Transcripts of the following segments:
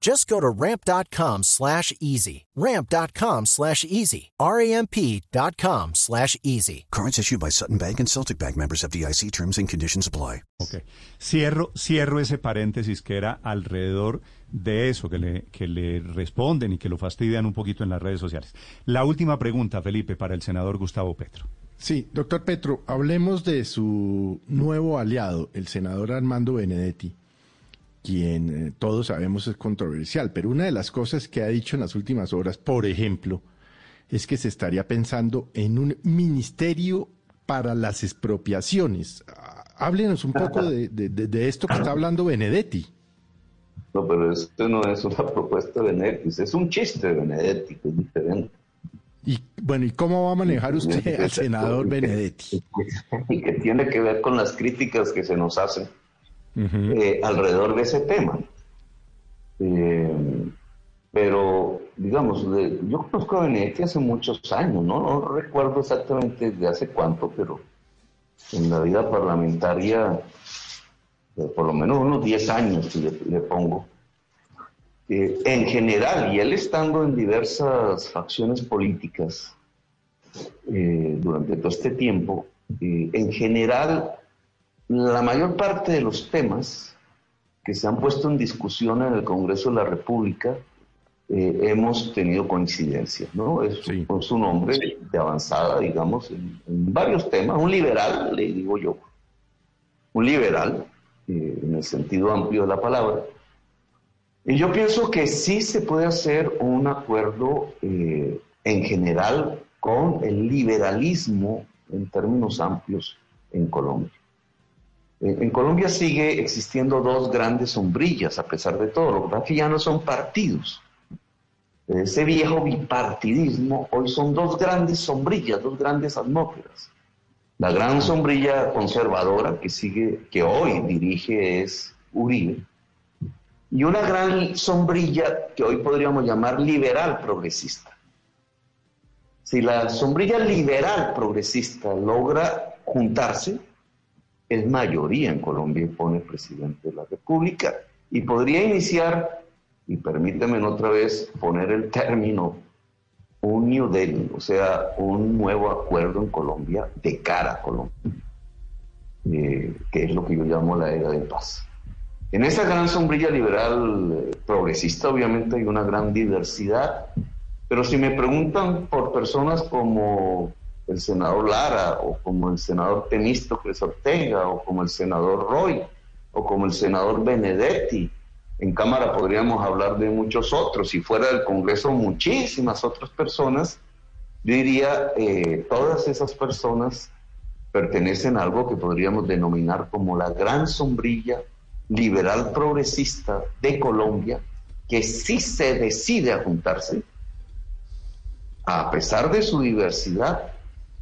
Just go to ramp.com slash easy. Ramp.com slash easy. R-A-M-P.com slash easy. Cards issued by Sutton Bank and Celtic Bank members of DIC terms and conditions apply. Ok. Cierro, cierro ese paréntesis que era alrededor de eso, que le, que le responden y que lo fastidian un poquito en las redes sociales. La última pregunta, Felipe, para el senador Gustavo Petro. Sí, doctor Petro, hablemos de su nuevo aliado, el senador Armando Benedetti quien eh, todos sabemos es controversial, pero una de las cosas que ha dicho en las últimas horas, por ejemplo, es que se estaría pensando en un ministerio para las expropiaciones. Ah, Háblenos un poco de, de- de- de esto que está hablando Benedetti. No, pero esto no es una propuesta de Benedetti, es un chiste de Benedetti, que es diferente. Y bueno, ¿y cómo va a manejar usted al senador Benedetti? Y que tiene que ver con las críticas que se nos hacen eh, alrededor de ese tema. Eh, pero, digamos, de- yo conozco a Benedetti hace muchos años, ¿no? No recuerdo exactamente de hace cuánto, pero en la vida parlamentaria, eh, por lo menos unos 10 años que le, le pongo. Eh, en general, y él estando en diversas facciones políticas eh, durante todo este tiempo, eh, en general, la mayor parte de los temas que se han puesto en discusión en el Congreso de la República eh, hemos tenido coincidencia, ¿no? Es, Sí. es un hombre de avanzada, digamos, en, en varios temas, un liberal, le digo yo, un liberal, eh, en el sentido amplio de la palabra. Y yo pienso que sí se puede hacer un acuerdo eh, en general con el liberalismo en términos amplios en Colombia. En, en Colombia sigue existiendo dos grandes sombrillas, a pesar de todo. Lo que que ya no son partidos. Ese viejo bipartidismo, hoy son dos grandes sombrillas, dos grandes atmósferas. La gran sombrilla conservadora que sigue, que hoy dirige es Uribe, y una gran sombrilla que hoy podríamos llamar liberal progresista. Si la sombrilla liberal progresista logra juntarse, es mayoría en Colombia y pone presidente de la República y podría iniciar, y permíteme otra vez poner el término, un New Delhi, o sea, un nuevo acuerdo en Colombia de cara a Colombia, eh, que es lo que yo llamo la era de paz. En esa gran sombrilla liberal eh, progresista obviamente hay una gran diversidad, pero si me preguntan por personas como el senador Lara o como el senador Temístocles Ortega o como el senador Roy o como el senador Benedetti, en Cámara podríamos hablar de muchos otros, si fuera del Congreso muchísimas otras personas, diría, eh, todas esas personas pertenecen a algo que podríamos denominar como la gran sombrilla liberal progresista de Colombia, que sí se decide a juntarse, a pesar de su diversidad,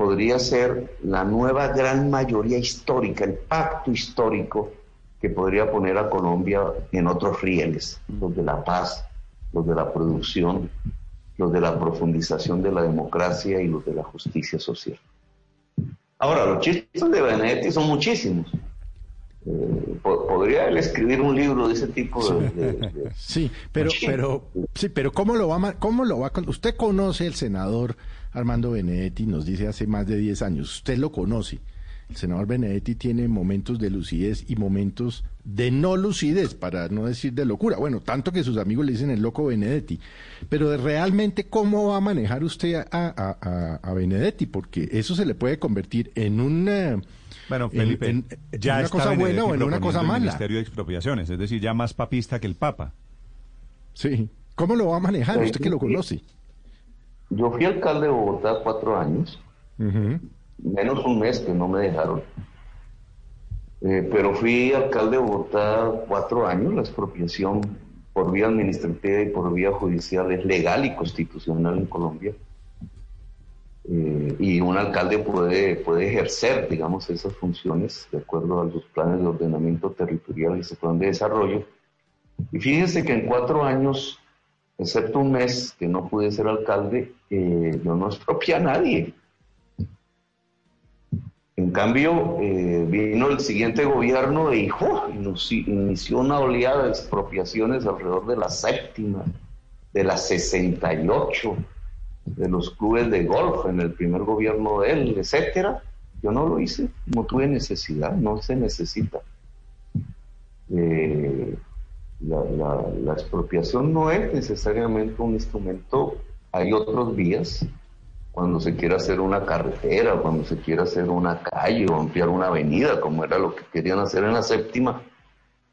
podría ser la nueva gran mayoría histórica, el pacto histórico que podría poner a Colombia en otros rieles, los de la paz, los de la producción, los de la profundización de la democracia y los de la justicia social. Ahora, los chistes de Benedetti son muchísimos. Eh, po- podría él escribir un libro de ese tipo de... de- de- Sí, pero, pero, sí, pero ¿cómo lo va cómo lo va Usted conoce el senador Armando Benedetti, nos dice hace más de 10 años, usted lo conoce. El senador Benedetti tiene momentos de lucidez y momentos de no lucidez, para no decir de locura. Bueno, tanto que sus amigos le dicen el loco Benedetti. Pero de realmente, ¿cómo va a manejar usted a, a- a- a Benedetti? Porque eso se le puede convertir en un, Bueno, Felipe, en, ya una cosa buena o en una cosa mala. El Ministerio de Expropiaciones, es decir, ya más papista que el Papa. Sí. ¿Cómo lo va a manejar? Usted que lo conoce. Yo fui alcalde de Bogotá cuatro años, menos un mes que no me dejaron. Eh, pero fui alcalde de Bogotá cuatro años, la expropiación por vía administrativa y por vía judicial es legal y constitucional en Colombia. Eh, y un alcalde puede, puede ejercer, digamos, esas funciones de acuerdo a los planes de ordenamiento territorial y su plan de desarrollo. Y fíjense que en cuatro años, excepto un mes que no pude ser alcalde, eh, yo no expropié a nadie. En cambio, eh, vino el siguiente gobierno y inició una oleada de expropiaciones alrededor de la séptima, de la 68, de los clubes de golf en el primer gobierno de él, etcétera. Yo no lo hice, no tuve necesidad, no se necesita. Eh, la, expropiación no es necesariamente un instrumento, hay otras vías, cuando se quiere hacer una carretera, cuando se quiere hacer una calle o ampliar una avenida, como era lo que querían hacer en la séptima,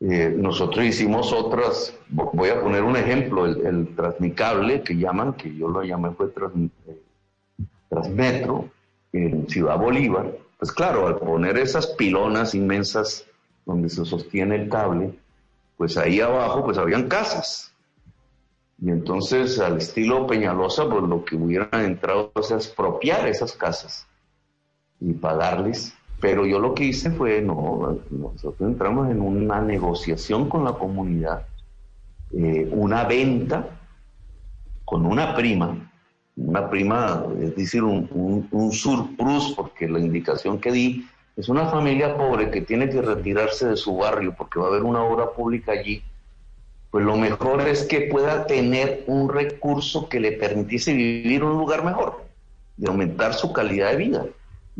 eh, nosotros hicimos otras, voy a poner un ejemplo, el, Transmicable que llaman, que yo lo llamé fue eh, Transmetro, en Ciudad Bolívar, pues claro, al poner esas pilonas inmensas donde se sostiene el cable, pues ahí abajo pues habían casas. Y entonces al estilo Peñalosa, pues lo que hubieran entrado es expropiar esas casas y pagarles pero yo lo que hice fue, no, nosotros entramos en una negociación con la comunidad, eh, una venta con una prima, una prima, es decir, un, un, surplus, porque la indicación que di es una familia pobre que tiene que retirarse de su barrio porque va a haber una obra pública allí, pues lo mejor es que pueda tener un recurso que le permitiese vivir un lugar mejor, de aumentar su calidad de vida.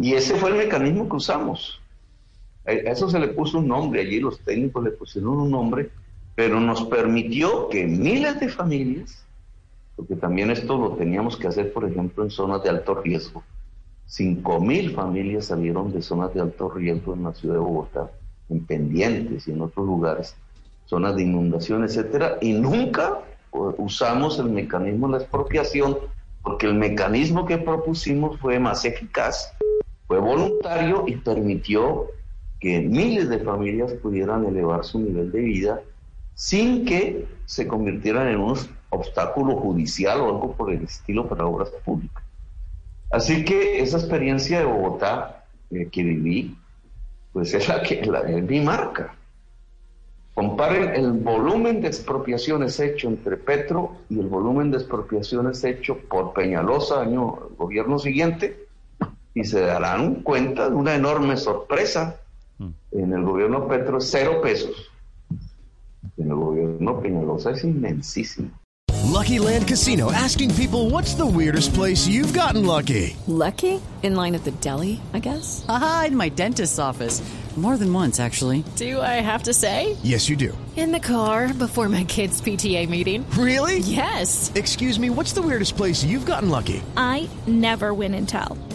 Y ese fue el mecanismo que usamos. A eso se le puso un nombre, allí los técnicos le pusieron un nombre, pero nos permitió que miles de familias, porque también esto lo teníamos que hacer, por ejemplo, en zonas de alto riesgo. Cinco mil familias salieron de zonas de alto riesgo en la ciudad de Bogotá, en pendientes y en otros lugares, zonas de inundación, etcétera, y nunca usamos el mecanismo de la expropiación, porque el mecanismo que propusimos fue más eficaz fue voluntario y permitió que miles de familias pudieran elevar su nivel de vida sin que se convirtieran en un obstáculo judicial o algo por el estilo para obras públicas. Así que esa experiencia de Bogotá eh, que viví, pues es la que la, es mi marca. Comparen el volumen de expropiaciones hecho entre Petro y el volumen de expropiaciones hecho por Peñalosa, año gobierno siguiente, y se darán cuenta de una enorme sorpresa. Mm. En el gobierno Petro, cero pesos. En el gobierno Peñalosa es inmensísimo. Lucky Land Casino asking people what's the weirdest place you've gotten lucky. Lucky? In line at the deli, I guess. Aha, in my dentist's office. More than once, actually. Do I have to say? Yes, you do. In the car before my kids' PTA meeting. Really? Yes. Excuse me, what's the weirdest place you've gotten lucky? I never win and tell.